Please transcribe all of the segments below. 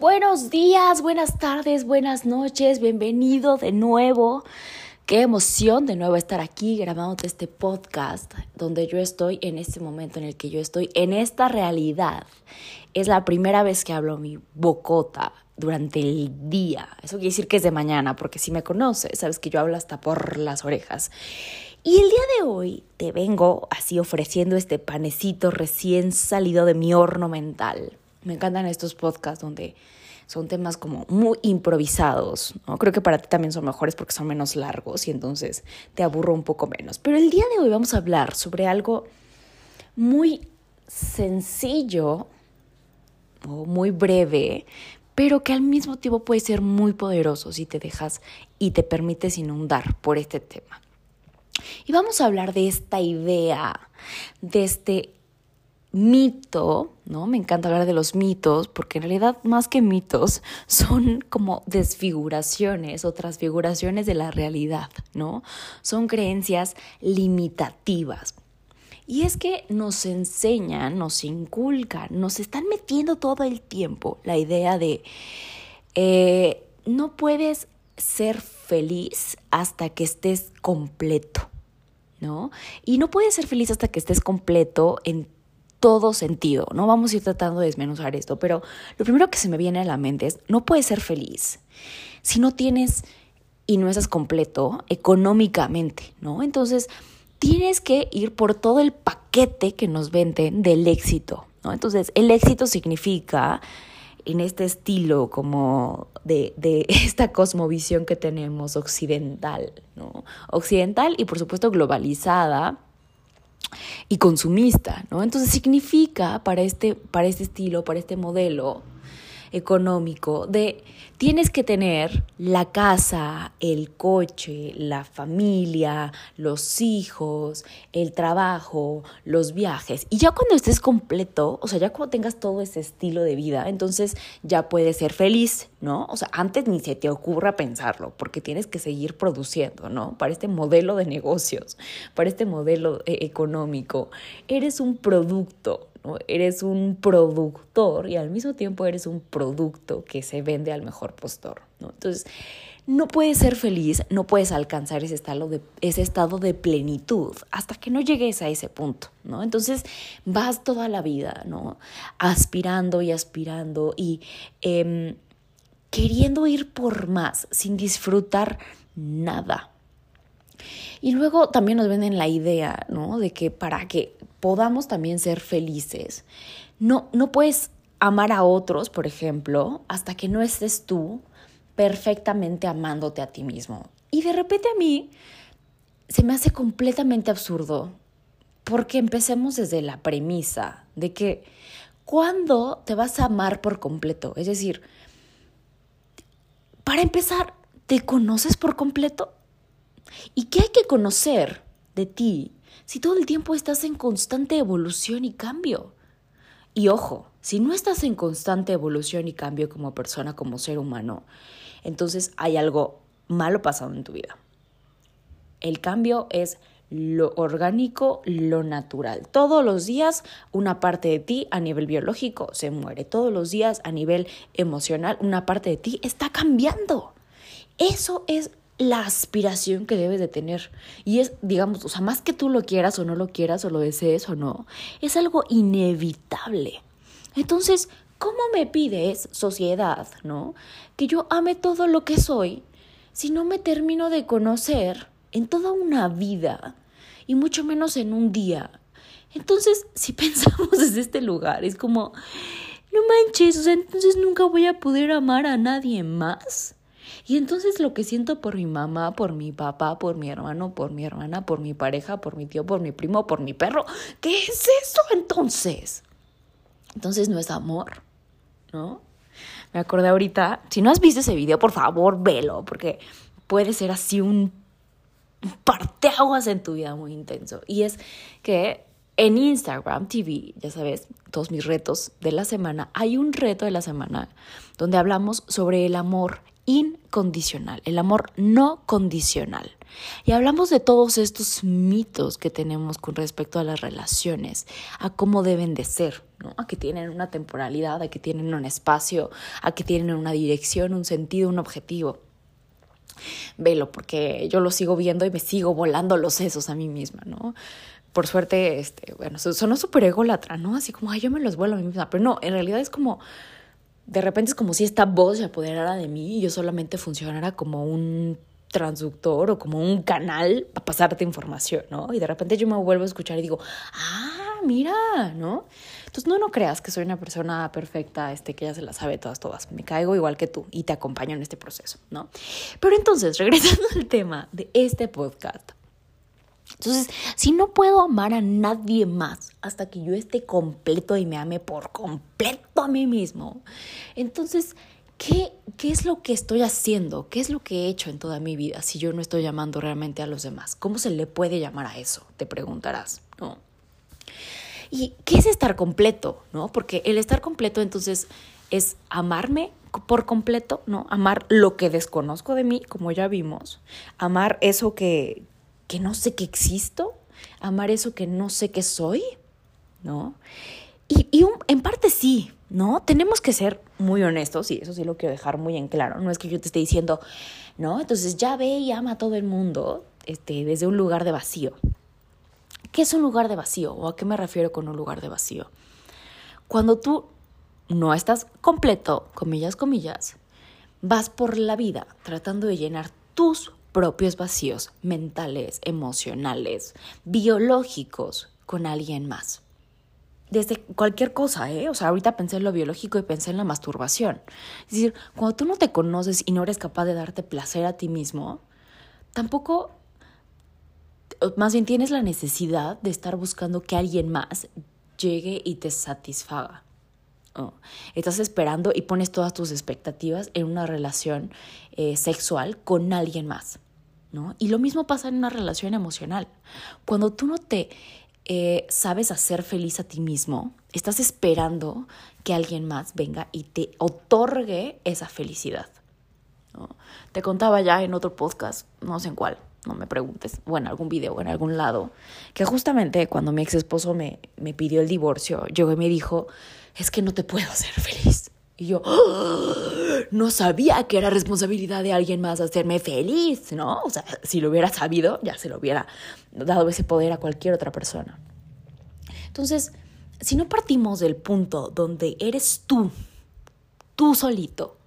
Buenos días, buenas tardes, buenas noches, bienvenido de nuevo. Qué emoción de nuevo estar aquí grabando este podcast donde yo estoy en este momento en el que yo estoy en esta realidad. Es la primera vez que hablo mi bocota durante el día. Eso quiere decir que es de mañana, porque si me conoces, sabes que yo hablo hasta por las orejas. Y el día de hoy te vengo así ofreciendo este panecito recién salido de mi horno mental me encantan estos podcasts donde son temas como muy improvisados, ¿no? Creo que para ti también son mejores porque son menos largos y entonces te aburro un poco menos. Pero el día de hoy vamos a hablar sobre algo muy sencillo o muy breve, pero que al mismo tiempo puede ser muy poderoso si te dejas y te permites inundar por este tema. Y vamos a hablar de esta idea, de este mito, ¿no? Me encanta hablar de los mitos porque en realidad más que mitos son como desfiguraciones o transfiguraciones de la realidad, ¿no? Son creencias limitativas. Y es que nos enseñan, nos inculcan, nos están metiendo todo el tiempo la idea de eh, no puedes ser feliz hasta que estés completo, ¿no? Y no puedes ser feliz hasta que estés completo en todo sentido, ¿no? Vamos a ir tratando de desmenuzar esto, pero lo primero que se me viene a la mente es, no puedes ser feliz si no tienes y no estás completo económicamente, ¿no? Entonces, tienes que ir por todo el paquete que nos venden del éxito, ¿no? Entonces, el éxito significa en este estilo como de, de, esta cosmovisión que tenemos occidental, ¿no? Occidental y por supuesto globalizada, y consumista, ¿no? Entonces significa para este, para este estilo, para este modelo económico de tienes que tener la casa, el coche, la familia, los hijos, el trabajo, los viajes. Y ya cuando estés completo, o sea, ya cuando tengas todo ese estilo de vida, entonces ya puedes ser feliz, ¿no? O sea, antes ni se te ocurra pensarlo, porque tienes que seguir produciendo, ¿no? Para este modelo de negocios, para este modelo eh, económico, eres un producto, Eres un productor y al mismo tiempo eres un producto que se vende al mejor postor, ¿no? Entonces, no puedes ser feliz, no puedes alcanzar ese estado de, ese estado de plenitud hasta que no llegues a ese punto, ¿no? Entonces vas toda la vida, ¿no? Aspirando y aspirando y em, queriendo ir por más sin disfrutar nada. Y luego también nos venden la idea, ¿no? De que para que podamos también ser felices. No, no puedes amar a otros, por ejemplo, hasta que no estés tú perfectamente amándote a ti mismo. Y de repente a mí se me hace completamente absurdo porque empecemos desde la premisa de que ¿cuándo te vas a amar por completo? Es decir, para empezar, ¿te conoces por completo? ¿Y qué hay que conocer de ti si todo el tiempo estás en constante evolución y cambio? Y ojo, si no estás en constante evolución y cambio como persona, como ser humano, entonces hay algo malo pasado en tu vida. El cambio es lo orgánico, lo natural. Todos los días una parte de ti a nivel biológico se muere. Todos los días a nivel emocional una parte de ti está cambiando. Eso es la aspiración que debes de tener. Y es, digamos, o sea, más que tú lo quieras o no lo quieras o lo desees o no, es algo inevitable. Entonces, ¿cómo me pides, sociedad, no? Que yo ame todo lo que soy si no me termino de conocer en toda una vida y mucho menos en un día. Entonces, si pensamos desde este lugar, es como, no manches, o sea, entonces nunca voy a poder amar a nadie más. Y entonces lo que siento por mi mamá, por mi papá, por mi hermano, por mi hermana, por mi pareja, por mi tío, por mi primo, por mi perro, ¿qué es eso entonces? Entonces no es amor, ¿no? Me acordé ahorita, si no has visto ese video, por favor, velo, porque puede ser así un parteaguas en tu vida muy intenso. Y es que en Instagram TV, ya sabes, todos mis retos de la semana, hay un reto de la semana donde hablamos sobre el amor incondicional, el amor no condicional. Y hablamos de todos estos mitos que tenemos con respecto a las relaciones, a cómo deben de ser, ¿no? A que tienen una temporalidad, a que tienen un espacio, a que tienen una dirección, un sentido, un objetivo. Velo, porque yo lo sigo viendo y me sigo volando los sesos a mí misma, ¿no? Por suerte, este, bueno, sonó súper ególatra, ¿no? Así como, ay, yo me los vuelo a mí misma. Pero no, en realidad es como, de repente es como si esta voz se apoderara de mí y yo solamente funcionara como un transductor o como un canal para pasarte información, ¿no? Y de repente yo me vuelvo a escuchar y digo, ah, mira, ¿no? Entonces no, no creas que soy una persona perfecta, este, que ya se la sabe todas, todas. Me caigo igual que tú y te acompaño en este proceso, ¿no? Pero entonces, regresando al tema de este podcast. Entonces, si no puedo amar a nadie más hasta que yo esté completo y me ame por completo a mí mismo, entonces ¿qué, ¿qué es lo que estoy haciendo? ¿Qué es lo que he hecho en toda mi vida si yo no estoy llamando realmente a los demás? ¿Cómo se le puede llamar a eso? Te preguntarás, ¿no? ¿Y qué es estar completo? ¿No? Porque el estar completo entonces es amarme por completo, ¿no? Amar lo que desconozco de mí, como ya vimos, amar eso que, que no sé que existo, amar eso que no sé que soy, ¿no? Y, y en parte sí, ¿no? Tenemos que ser muy honestos, y eso sí lo quiero dejar muy en claro. No es que yo te esté diciendo, no, entonces ya ve y ama a todo el mundo este, desde un lugar de vacío. ¿Qué es un lugar de vacío? ¿O a qué me refiero con un lugar de vacío? Cuando tú no estás completo, comillas, comillas, vas por la vida tratando de llenar tus propios vacíos mentales, emocionales, biológicos con alguien más desde cualquier cosa, ¿eh? O sea, ahorita pensé en lo biológico y pensé en la masturbación. Es decir, cuando tú no te conoces y no eres capaz de darte placer a ti mismo, tampoco, más bien tienes la necesidad de estar buscando que alguien más llegue y te satisfaga. Estás esperando y pones todas tus expectativas en una relación eh, sexual con alguien más. ¿no? Y lo mismo pasa en una relación emocional. Cuando tú no te eh, sabes hacer feliz a ti mismo, estás esperando que alguien más venga y te otorgue esa felicidad. Te contaba ya en otro podcast, no sé en cuál, no me preguntes, o en algún video o en algún lado, que justamente cuando mi ex esposo me, me pidió el divorcio, llegó y me dijo, es que no te puedo hacer feliz. Y yo ¡Ah! no sabía que era responsabilidad de alguien más hacerme feliz, ¿no? O sea, si lo hubiera sabido, ya se lo hubiera dado ese poder a cualquier otra persona. Entonces, si no partimos del punto donde eres tú, tú solito,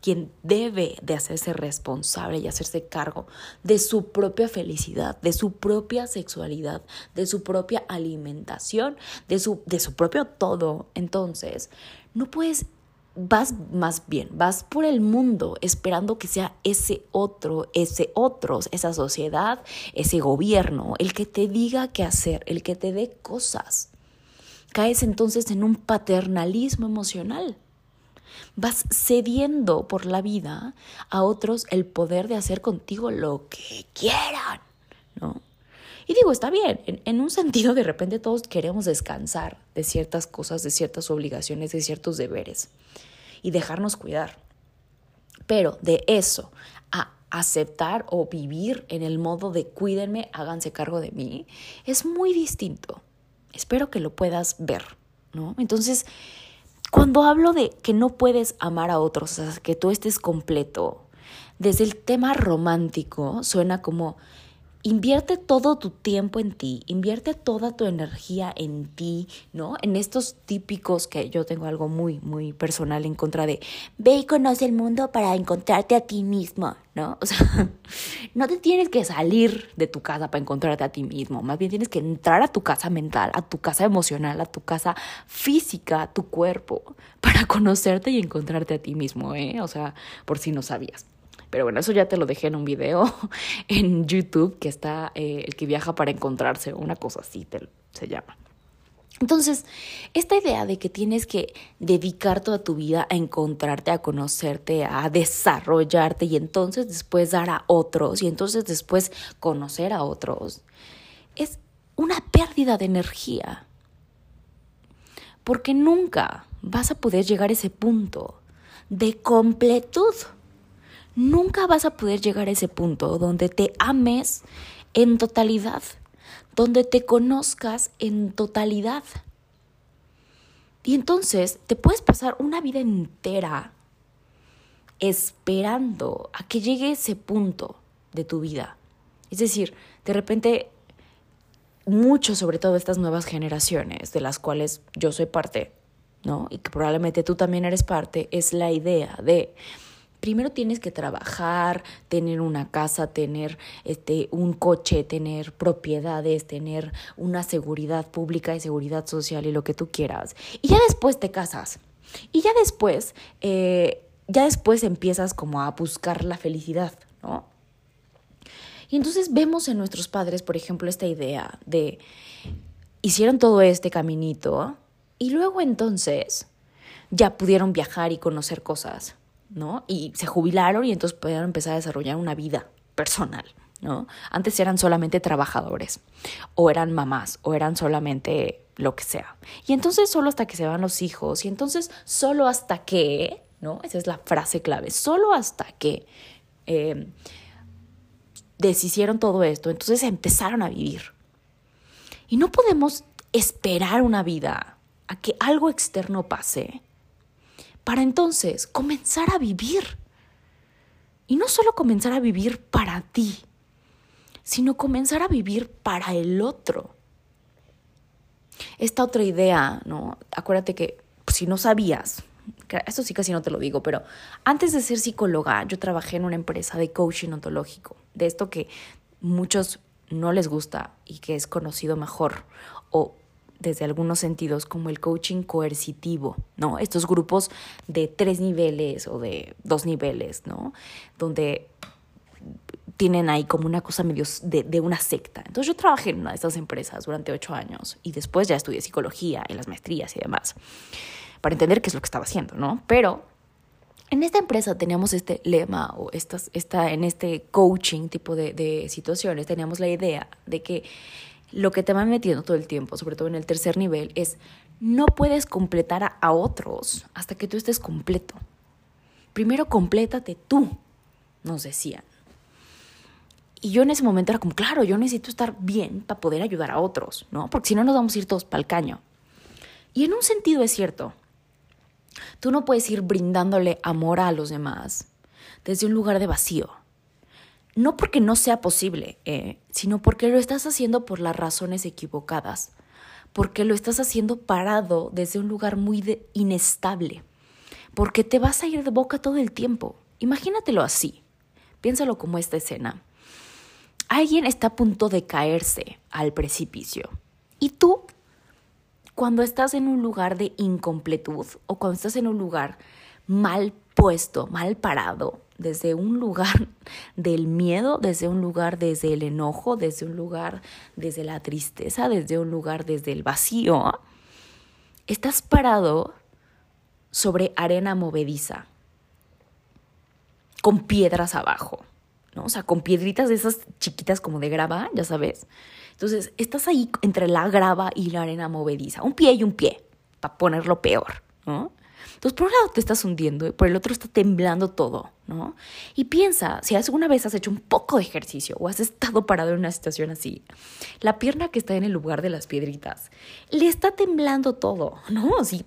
quien debe de hacerse responsable y hacerse cargo de su propia felicidad, de su propia sexualidad, de su propia alimentación, de su, de su propio todo, entonces no puedes vas más bien, vas por el mundo esperando que sea ese otro, ese otros, esa sociedad, ese gobierno, el que te diga qué hacer, el que te dé cosas. Caes entonces en un paternalismo emocional. Vas cediendo por la vida a otros el poder de hacer contigo lo que quieran, ¿no? Y digo, está bien, en, un sentido de repente todos queremos descansar de ciertas cosas, de ciertas obligaciones, de ciertos deberes y dejarnos cuidar. Pero de eso a aceptar o vivir en el modo de cuídenme, háganse cargo de mí, es muy distinto. Espero que lo puedas ver, ¿no? Entonces, cuando hablo de que no puedes amar a otros, sea, que tú estés completo, desde el tema romántico suena como Invierte todo tu tiempo en ti, invierte toda tu energía en ti, ¿no? En estos típicos que yo tengo algo muy, muy personal en contra de, ve y conoce el mundo para encontrarte a ti mismo, ¿no? O sea, no te tienes que salir de tu casa para encontrarte a ti mismo, más bien tienes que entrar a tu casa mental, a tu casa emocional, a tu casa física, tu cuerpo, para conocerte y encontrarte a ti mismo, ¿eh? O sea, por si no sabías. Pero bueno, eso ya te lo dejé en un video en YouTube que está eh, el que viaja para encontrarse, una cosa así se llama. Entonces, esta idea de que tienes que dedicar toda tu vida a encontrarte, a conocerte, a desarrollarte y entonces después dar a otros y entonces después conocer a otros, es una pérdida de energía. Porque nunca vas a poder llegar a ese punto de completud. Nunca vas a poder llegar a ese punto donde te ames en totalidad donde te conozcas en totalidad. Y entonces te puedes pasar una vida entera esperando a que llegue ese punto de tu vida. Es decir, de repente, mucho, sobre todo estas nuevas generaciones, de las cuales yo soy parte, ¿no? Y que probablemente tú también eres parte, es la idea de primero tienes que trabajar, tener una casa, tener este un coche, tener propiedades, tener una seguridad pública y seguridad social y lo que tú quieras. Y ya después te casas. Y ya después, eh, ya después empiezas como a buscar la felicidad, ¿no? Y entonces vemos en nuestros padres, por ejemplo, esta idea de hicieron todo este caminito y luego entonces ya pudieron viajar y conocer cosas ¿no? Y se jubilaron y entonces pudieron empezar a desarrollar una vida personal, ¿no? Antes eran solamente trabajadores, o eran mamás, o eran solamente lo que sea. Y entonces solo hasta que se van los hijos, y entonces solo hasta que, ¿no? Esa es la frase clave, solo hasta que eh, deshicieron todo esto, entonces empezaron a vivir. Y no podemos esperar una vida a que algo externo pase para entonces comenzar a vivir. Y no solo comenzar a vivir para ti, sino comenzar a vivir para el otro. Esta otra idea, ¿no? Acuérdate que si no sabías, eso sí casi no te lo digo, pero antes de ser psicóloga, yo trabajé en una empresa de coaching ontológico, de esto que muchos no les gusta y que es conocido mejor o desde algunos sentidos como el coaching coercitivo, ¿no? Estos grupos de tres niveles o de dos niveles, ¿no? Donde tienen ahí como una cosa medio de, una secta. Entonces yo trabajé en una de estas empresas durante ocho años y después ya estudié psicología en las maestrías y demás para entender qué es lo que estaba haciendo, ¿no? Pero en esta empresa teníamos este lema o estas, esta, en este coaching tipo de situaciones teníamos la idea de que lo que te va metiendo todo el tiempo, sobre todo en el tercer nivel, es no puedes completar a, otros hasta que tú estés completo. Primero complétate tú, nos decían. Y yo en ese momento era como, claro, yo necesito estar bien para poder ayudar a otros, ¿no? Porque si no nos vamos a ir todos para el caño. Y en un sentido es cierto. Tú no puedes ir brindándole amor a los demás desde un lugar de vacío no porque no sea posible, eh, sino porque lo estás haciendo por las razones equivocadas, porque lo estás haciendo parado desde un lugar muy inestable, porque te vas a ir de boca todo el tiempo. Imagínatelo así, piénsalo como esta escena. Alguien está a punto de caerse al precipicio y tú, cuando estás en un lugar de incompletud o cuando estás en un lugar mal puesto, mal parado, desde un lugar del miedo, desde un lugar desde el enojo, desde un lugar desde la tristeza, desde un lugar desde el vacío, estás parado sobre arena movediza, con piedras abajo, ¿no? O sea, con piedritas de esas chiquitas como de grava, ya sabes. Entonces, estás ahí entre la grava y la arena movediza, un pie y un pie, para ponerlo peor, ¿no? Entonces, por un lado te estás hundiendo y por el otro está temblando todo, ¿no? Y piensa, si alguna vez has hecho un poco de ejercicio o has estado parado en una situación así, la pierna que está en el lugar de las piedritas, le está temblando todo, ¿no? Así,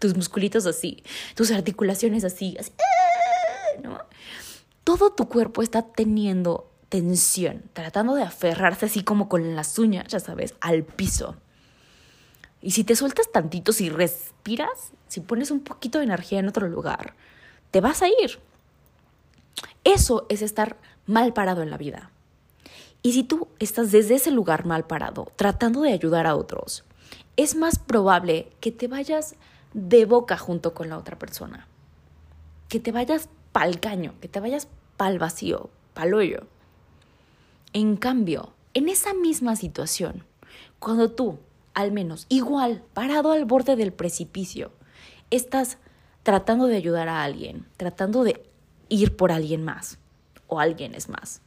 tus musculitos así, tus articulaciones así, así. Todo tu cuerpo está teniendo tensión, tratando de aferrarse así como con las uñas, ya sabes, al piso. Y si te sueltas tantito, si respiras, si pones un poquito de energía en otro lugar, te vas a ir. Eso es estar mal parado en la vida. Y si tú estás desde ese lugar mal parado, tratando de ayudar a otros, es más probable que te vayas de boca junto con la otra persona. Que te vayas pa'l caño, que te vayas pa'l vacío, pa'l hoyo. En cambio, en esa misma situación, Cuando tú, al menos, igual, parado al borde del precipicio, estás tratando de ayudar a alguien, tratando de ir por alguien más o alguien es más,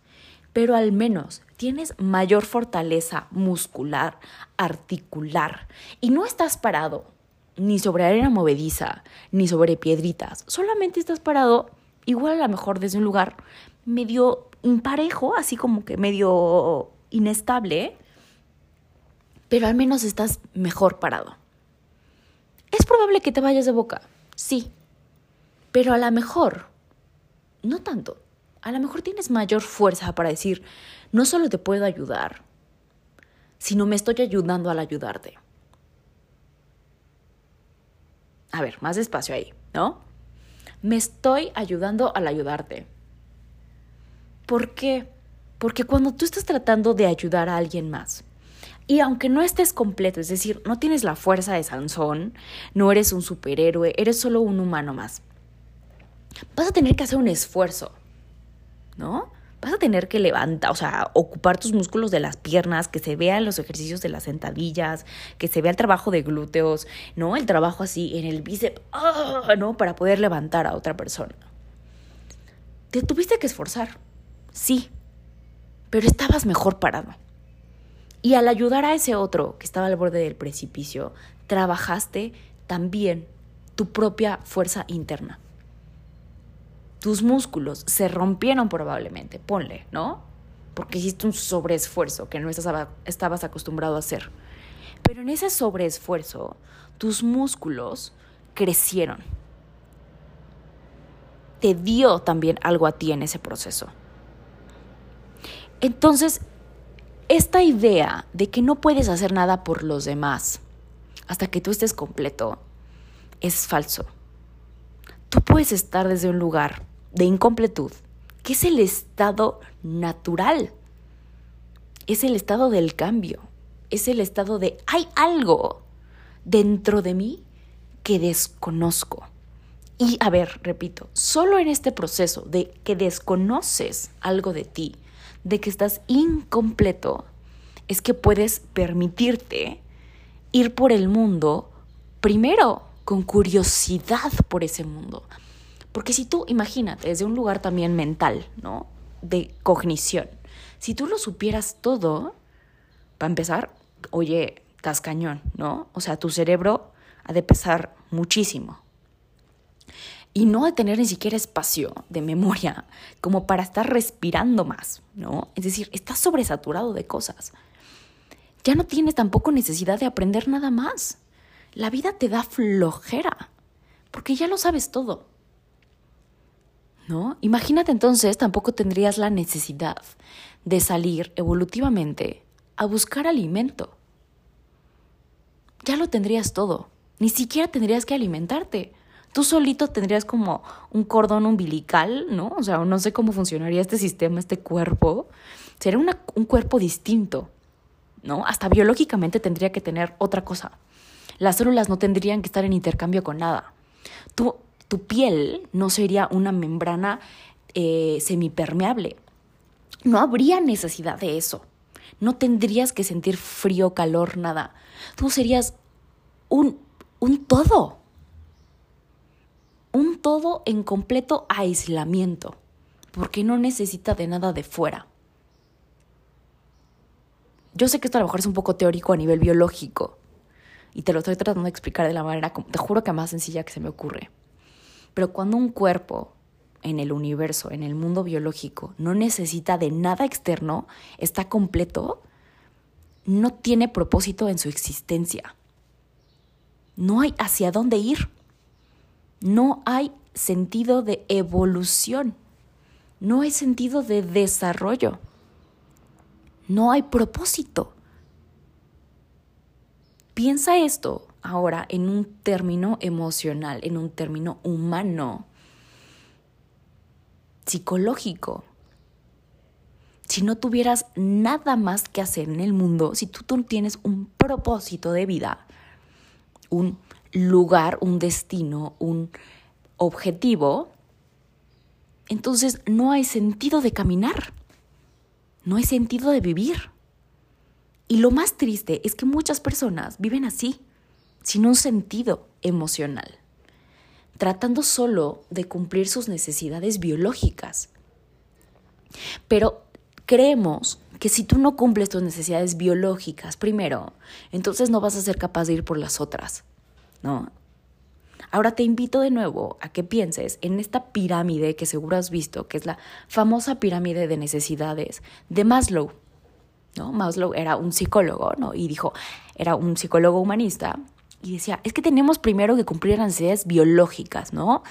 pero al menos tienes mayor fortaleza muscular, articular y no estás parado ni sobre arena movediza, ni sobre piedritas, solamente estás parado igual a lo mejor desde un lugar medio imparejo, así como que medio inestable, pero al menos estás mejor parado. Es probable que te vayas de boca, sí, pero a lo mejor, no tanto, a lo mejor tienes mayor fuerza para decir, no solo te puedo ayudar, sino me estoy ayudando al ayudarte. A ver, más despacio ahí, ¿no? Me estoy ayudando al ayudarte. ¿Por qué? Porque cuando tú estás tratando de ayudar a alguien más, y aunque no estés completo, es decir, no tienes la fuerza de Sansón, no eres un superhéroe, eres solo un humano más, vas a tener que hacer un esfuerzo, ¿no? Vas a tener que levantar, o sea, ocupar tus músculos de las piernas, que se vean los ejercicios de las sentadillas, que se vea el trabajo de glúteos, ¿no? El trabajo así en el bíceps, ¡ah! ¿no? Para poder levantar a otra persona. Te tuviste que esforzar, sí, pero estabas mejor parado. Y al ayudar a ese otro que estaba al borde del precipicio, trabajaste también tu propia fuerza interna. Tus músculos se rompieron probablemente, ponle, ¿no? Porque hiciste un sobreesfuerzo que no estabas acostumbrado a hacer. Pero en ese sobreesfuerzo, tus músculos crecieron. Te dio también algo a ti en ese proceso. Entonces, esta idea de que no puedes hacer nada por los demás hasta que tú estés completo es falso. Tú puedes estar desde un lugar de incompletud, que es el estado natural, es el estado del cambio, es el estado de hay algo dentro de mí que desconozco. Y a ver, repito, solo en este proceso de que desconoces algo de ti, de que estás incompleto, es que puedes permitirte ir por el mundo primero con curiosidad por ese mundo. Porque si tú, imagínate, desde un lugar también mental, ¿no? De cognición, si tú lo supieras todo, para empezar, oye, estás ¿no? O sea, tu cerebro ha de pesar muchísimo y no de tener ni siquiera espacio de memoria como para estar respirando más, ¿no? Es decir, estás sobresaturado de cosas. Ya no tienes tampoco necesidad de aprender nada más. La vida te da flojera, porque ya lo sabes todo. ¿No? Imagínate entonces, tampoco tendrías la necesidad de salir evolutivamente a buscar alimento. Ya lo tendrías todo. Ni siquiera tendrías que alimentarte tú solito tendrías como un cordón umbilical, ¿no? O sea, no sé cómo funcionaría este sistema, este cuerpo. Sería un cuerpo distinto, ¿no? Hasta biológicamente tendría que tener otra cosa. Las células no tendrían que estar en intercambio con nada. Tu, tu piel no sería una membrana eh, semipermeable. No habría necesidad de eso. No tendrías que sentir frío, calor, nada. Tú serías un, un todo un todo en completo aislamiento, porque no necesita de nada de fuera. Yo sé que esto a lo mejor es un poco teórico a nivel biológico, y te lo estoy tratando de explicar de la manera, te juro que más sencilla que se me ocurre. Pero cuando un cuerpo en el universo, en el mundo biológico, no necesita de nada externo, está completo, no tiene propósito en su existencia. No hay hacia dónde ir no hay sentido de evolución, no hay sentido de desarrollo, no hay propósito. Piensa esto ahora en un término emocional, en un término humano, psicológico. Si no tuvieras nada más que hacer en el mundo, si tú no tienes un propósito de vida, un lugar, un destino, un objetivo, entonces no hay sentido de caminar, no hay sentido de vivir. Y lo más triste es que muchas personas viven así, sin un sentido emocional, tratando solo de cumplir sus necesidades biológicas. Pero creemos que si tú no cumples tus necesidades biológicas primero, entonces no vas a ser capaz de ir por las otras, ¿no? Ahora te invito de nuevo a que pienses en esta pirámide que seguro has visto, que es la famosa pirámide de necesidades de Maslow. ¿no? Maslow era un psicólogo, ¿no? Y dijo, era un psicólogo humanista, y decía, es que tenemos primero que cumplir las necesidades biológicas, ¿no?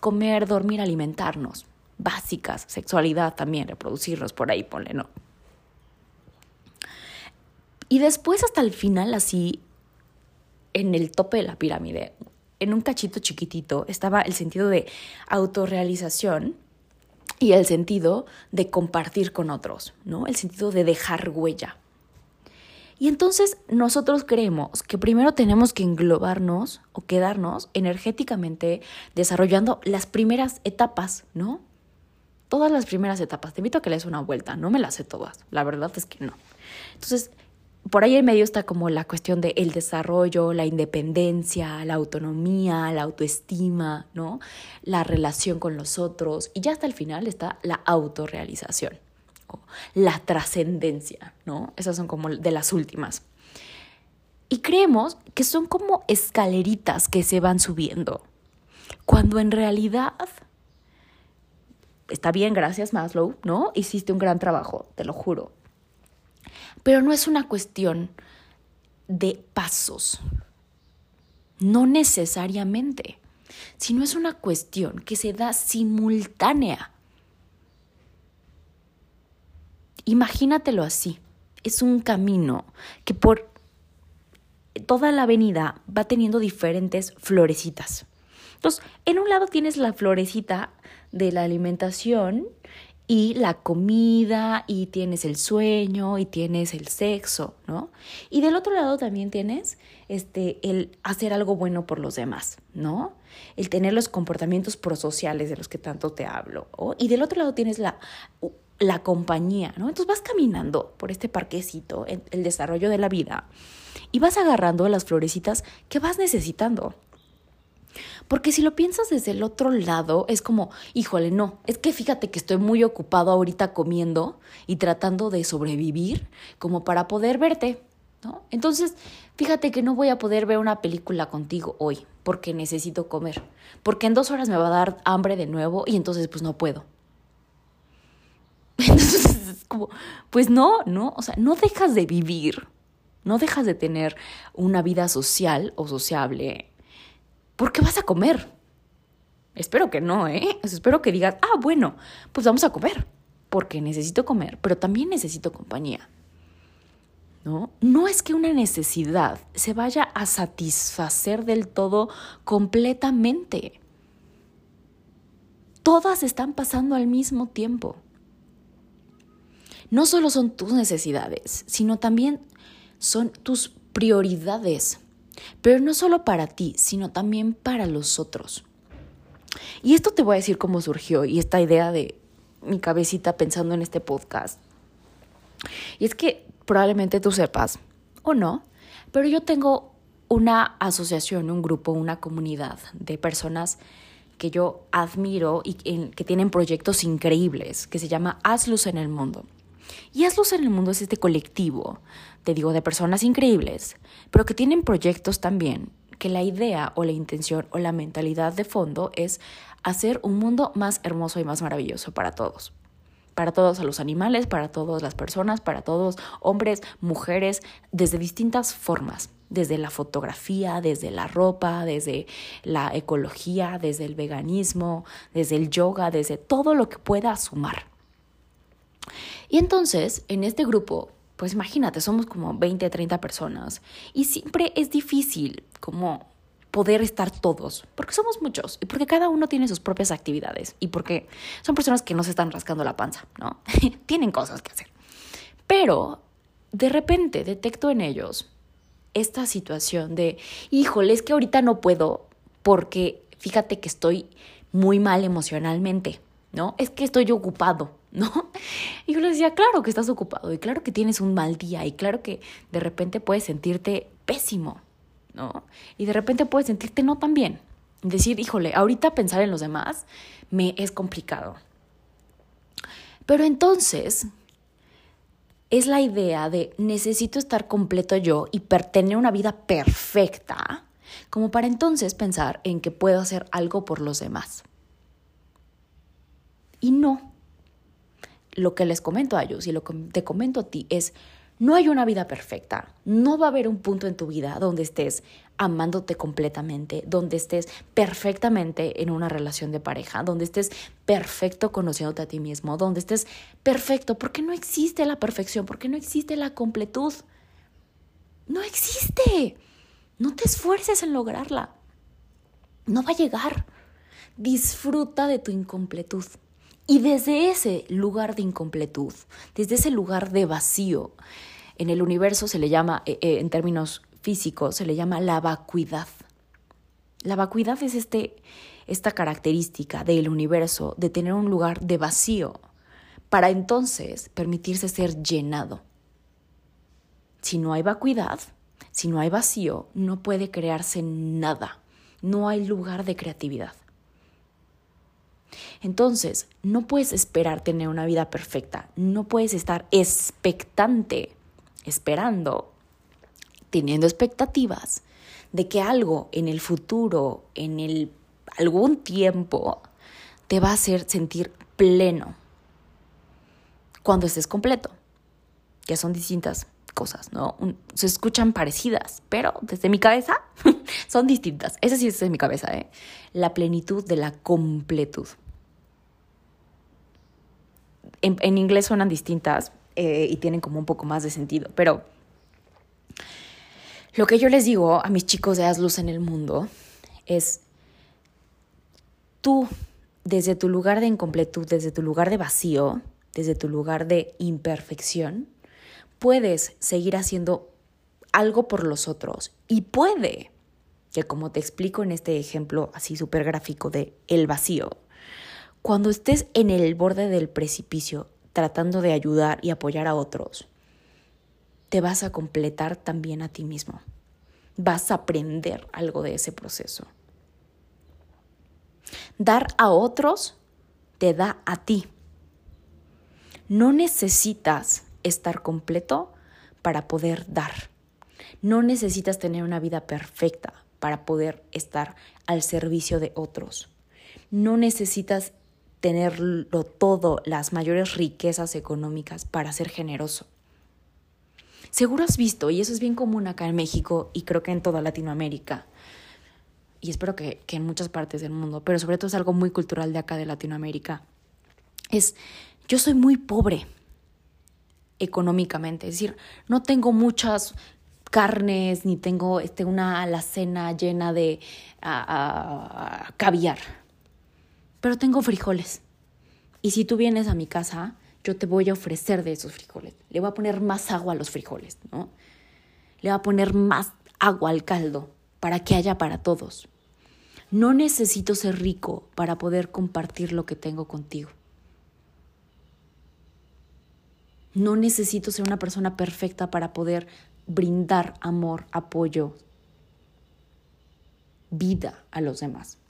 Comer, dormir, alimentarnos, básicas, sexualidad también, reproducirnos, por ahí ponle, ¿no? Y después hasta el final, así, en el tope de la pirámide, en un cachito chiquitito, estaba el sentido de autorrealización y el sentido de compartir con otros, ¿no? El sentido de dejar huella. Y entonces nosotros creemos que primero tenemos que englobarnos o quedarnos energéticamente desarrollando las primeras etapas, ¿no? Todas las primeras etapas. Te invito a que le des una vuelta, no me las sé todas, la verdad es que no. Entonces, por ahí en medio está como la cuestión del el desarrollo, la independencia, la autonomía, la autoestima, ¿no? La relación con los otros. Y ya hasta el final está la autorrealización, o la trascendencia, ¿no? Esas son como de las últimas. Y creemos que son como escaleritas que se van subiendo, cuando en realidad está bien, gracias Maslow, ¿no? Hiciste un gran trabajo, te lo juro pero no es una cuestión de pasos, no necesariamente, sino es una cuestión que se da simultánea. Imagínatelo así, es un camino que por toda la avenida va teniendo diferentes florecitas. Entonces, en un lado tienes la florecita de la alimentación y la comida y tienes el sueño y tienes el sexo, ¿no? Y del otro lado también tienes este el hacer algo bueno por los demás, ¿no? El tener los comportamientos prosociales de los que tanto te hablo, Y del otro lado tienes la la compañía, ¿no? Entonces vas caminando por este parquecito, el desarrollo de la vida, y vas agarrando las florecitas que vas necesitando. Porque si lo piensas desde el otro lado, es como, híjole, no, es que fíjate que estoy muy ocupado ahorita comiendo y tratando de sobrevivir como para poder verte, ¿no? Entonces, fíjate que no voy a poder ver una película contigo hoy porque necesito comer, porque en dos horas me va a dar hambre de nuevo y entonces pues no puedo. Entonces es como, pues no, no, o sea, no dejas de vivir, no dejas de tener una vida social o sociable ¿por qué vas a comer? Espero que no, ¿eh? espero que digas, ah, bueno, pues vamos a comer, porque necesito comer, pero también necesito compañía. ¿No? No es que una necesidad se vaya a satisfacer del todo completamente. Todas están pasando al mismo tiempo. No solo son tus necesidades, sino también son tus prioridades pero no solo para ti, sino también para los otros. Y esto te voy a decir cómo surgió y esta idea de mi cabecita pensando en este podcast. Y es que probablemente tú sepas, o no, pero yo tengo una asociación, un grupo, una comunidad de personas que yo admiro y que tienen proyectos increíbles, que se llama Haz Luz en el Mundo. Y Haz Luz en el Mundo es este colectivo te digo, de personas increíbles, pero que tienen proyectos también, que la idea o la intención o la mentalidad de fondo es hacer un mundo más hermoso y más maravilloso para todos. Para todos los animales, para todas las personas, para todos hombres, mujeres, desde distintas formas, desde la fotografía, desde la ropa, desde la ecología, desde el veganismo, desde el yoga, desde todo lo que pueda sumar. Y entonces, en este grupo pues imagínate, somos como 20, 30 personas y siempre es difícil como poder estar todos, porque somos muchos y porque cada uno tiene sus propias actividades y porque son personas que no se están rascando la panza, ¿no? Tienen cosas que hacer. Pero de repente detecto en ellos esta situación de, híjole, es que ahorita no puedo porque fíjate que estoy muy mal emocionalmente, ¿no? Es que estoy ocupado, ¿no? Y yo le decía, claro que estás ocupado y claro que tienes un mal día y claro que de repente puedes sentirte pésimo, ¿no? Y de repente puedes sentirte no tan bien. Decir, híjole, ahorita pensar en los demás me es complicado. Pero entonces es la idea de necesito estar completo yo y tener una vida perfecta, como para entonces pensar en que puedo hacer algo por los demás. Y no. Lo que les comento a ellos y lo que te comento a ti es, no hay una vida perfecta. No va a haber un punto en tu vida donde estés amándote completamente, donde estés perfectamente en una relación de pareja, donde estés perfecto conociéndote a ti mismo, donde estés perfecto, porque no existe la perfección, porque no existe la completud. No existe. No te esfuerces en lograrla. No va a llegar. Disfruta de tu incompletud. Y desde ese lugar de incompletud, desde ese lugar de vacío, en el universo se le llama, eh, eh, en términos físicos, se le llama la vacuidad. La vacuidad es este, esta característica del universo de tener un lugar de vacío para entonces permitirse ser llenado. Si no hay vacuidad, si no hay vacío, no puede crearse nada. No hay lugar de creatividad. Entonces, no puedes esperar tener una vida perfecta, no puedes estar expectante esperando, teniendo expectativas de que algo en el futuro, en el algún tiempo, te va a hacer sentir pleno. Cuando estés completo, que son distintas cosas, ¿no? Se escuchan parecidas, pero desde mi cabeza son distintas. Esa sí es desde mi cabeza, ¿eh? La plenitud de la completud. En, en inglés suenan distintas, eh, y tienen como un poco más de sentido. Pero lo que yo les digo a mis chicos de Haz Luz en el Mundo es, tú, desde tu lugar de incompletud, desde tu lugar de vacío, desde tu lugar de imperfección, puedes seguir haciendo algo por los otros y puede que como te explico en este ejemplo así súper gráfico de el vacío, cuando estés en el borde del precipicio tratando de ayudar y apoyar a otros, te vas a completar también a ti mismo. Vas a aprender algo de ese proceso. Dar a otros te da a ti. No necesitas estar completo para poder dar. No necesitas tener una vida perfecta para poder estar al servicio de otros. No necesitas tenerlo todo, las mayores riquezas económicas para ser generoso. Seguro has visto, y eso es bien común acá en México y creo que en toda Latinoamérica, y espero que, en muchas partes del mundo, pero sobre todo es algo muy cultural de acá de Latinoamérica, es yo soy muy pobre económicamente, es decir, no tengo muchas carnes ni tengo este, una alacena llena de caviar pero tengo frijoles. Y si tú vienes a mi casa, yo te voy a ofrecer de esos frijoles. Le voy a poner más agua a los frijoles, ¿no? Le voy a poner más agua al caldo para que haya para todos. No necesito ser rico para poder compartir lo que tengo contigo. No necesito ser una persona perfecta para poder brindar amor, apoyo, vida a los demás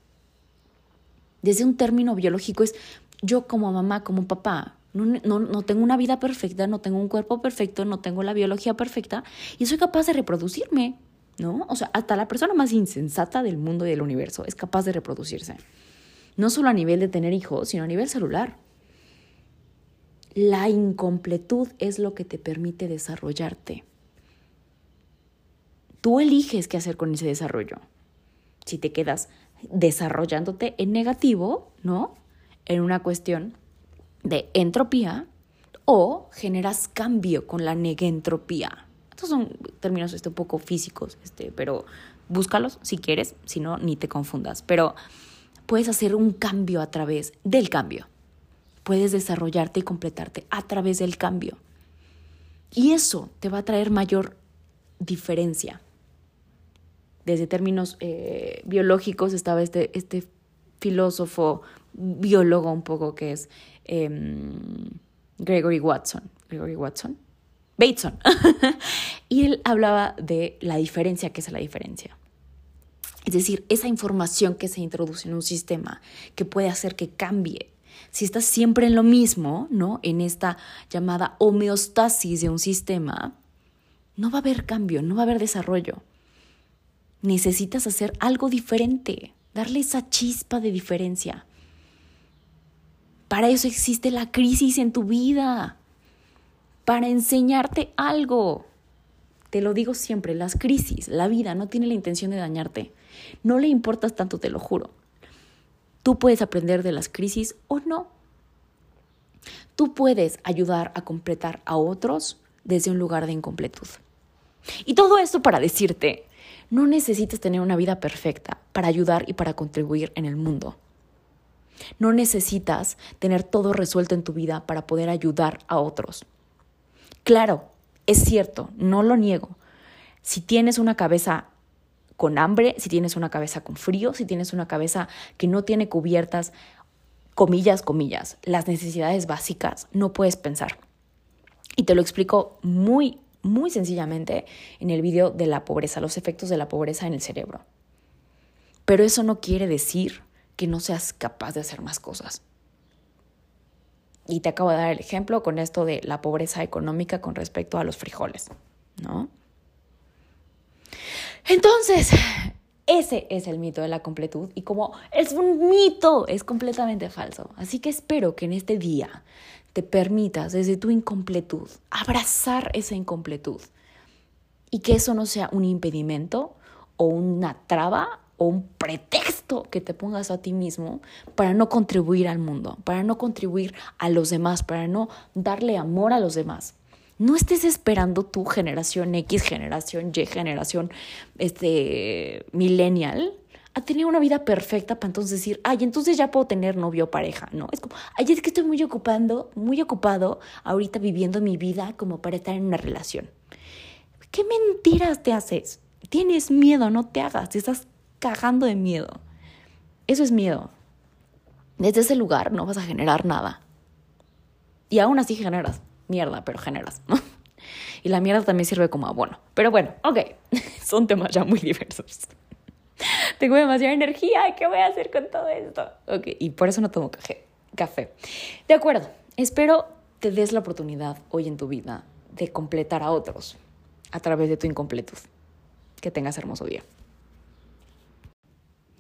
desde un término biológico es yo como mamá, como papá, no, no, tengo una vida perfecta, no tengo un cuerpo perfecto, no tengo la biología perfecta y soy capaz de reproducirme, ¿no? O sea, hasta la persona más insensata del mundo y del universo es capaz de reproducirse. No solo a nivel de tener hijos, sino a nivel celular. La incompletud es lo que te permite desarrollarte. Tú eliges qué hacer con ese desarrollo. Si te quedas desarrollándote en negativo, ¿no? En una cuestión de entropía o generas cambio con la negentropía. Estos son términos este, un poco físicos, este, pero búscalos si quieres, si no, ni te confundas. Pero puedes hacer un cambio a través del cambio. Puedes desarrollarte y completarte a través del cambio. Y eso te va a traer mayor diferencia desde términos eh, biológicos estaba este, este filósofo biólogo un poco que es em, Gregory Watson. Gregory Watson. Bateson. y él hablaba de la diferencia, que es la diferencia. Es decir, esa información que se introduce en un sistema que puede hacer que cambie. Si estás siempre en lo mismo, ¿no? En esta llamada homeostasis de un sistema, no va a haber cambio, no va a haber desarrollo. Necesitas hacer algo diferente, darle esa chispa de diferencia. Para eso existe la crisis en tu vida, para enseñarte algo. Te lo digo siempre, las crisis, la vida no tiene la intención de dañarte. No le importas tanto, te lo juro. Tú puedes aprender de las crisis o no. Tú puedes ayudar a completar a otros desde un lugar de incompletud. Y todo esto para decirte, no necesitas tener una vida perfecta para ayudar y para contribuir en el mundo. No necesitas tener todo resuelto en tu vida para poder ayudar a otros. Claro, es cierto, no lo niego. Si tienes una cabeza con hambre, si tienes una cabeza con frío, si tienes una cabeza que no tiene cubiertas, comillas, comillas, las necesidades básicas, no puedes pensar. Y te lo explico muy, muy sencillamente en el video de la pobreza, los efectos de la pobreza en el cerebro. Pero eso no quiere decir que no seas capaz de hacer más cosas. Y te acabo de dar el ejemplo con esto de la pobreza económica con respecto a los frijoles, ¿no? Entonces, ese es el mito de la completud y como es un mito, es completamente falso. Así que espero que en este día te permitas desde tu incompletud abrazar esa incompletud y que eso no sea un impedimento o una traba o un pretexto que te pongas a ti mismo para no contribuir al mundo, para no contribuir a los demás, para no darle amor a los demás. No estés esperando tu generación X, generación Y, generación este, millennial a tener una vida perfecta para entonces decir, ay, entonces ya puedo tener novio o pareja, ¿no? Es como, ay, es que estoy muy ocupando, muy ocupado ahorita viviendo mi vida como para estar en una relación. ¿Qué mentiras te haces? Tienes miedo, no te hagas, te estás cagando de miedo. Eso es miedo. Desde ese lugar no vas a generar nada. Y aún así generas mierda, pero generas, ¿no? Y la mierda también sirve como abono. Pero bueno, ok, son temas ya muy diversos. Tengo demasiada energía, ¿qué voy a hacer con todo esto? Ok, y por eso no tomo café. café. De acuerdo, espero te des la oportunidad hoy en tu vida de completar a otros a través de tu incompletud. Que tengas hermoso día.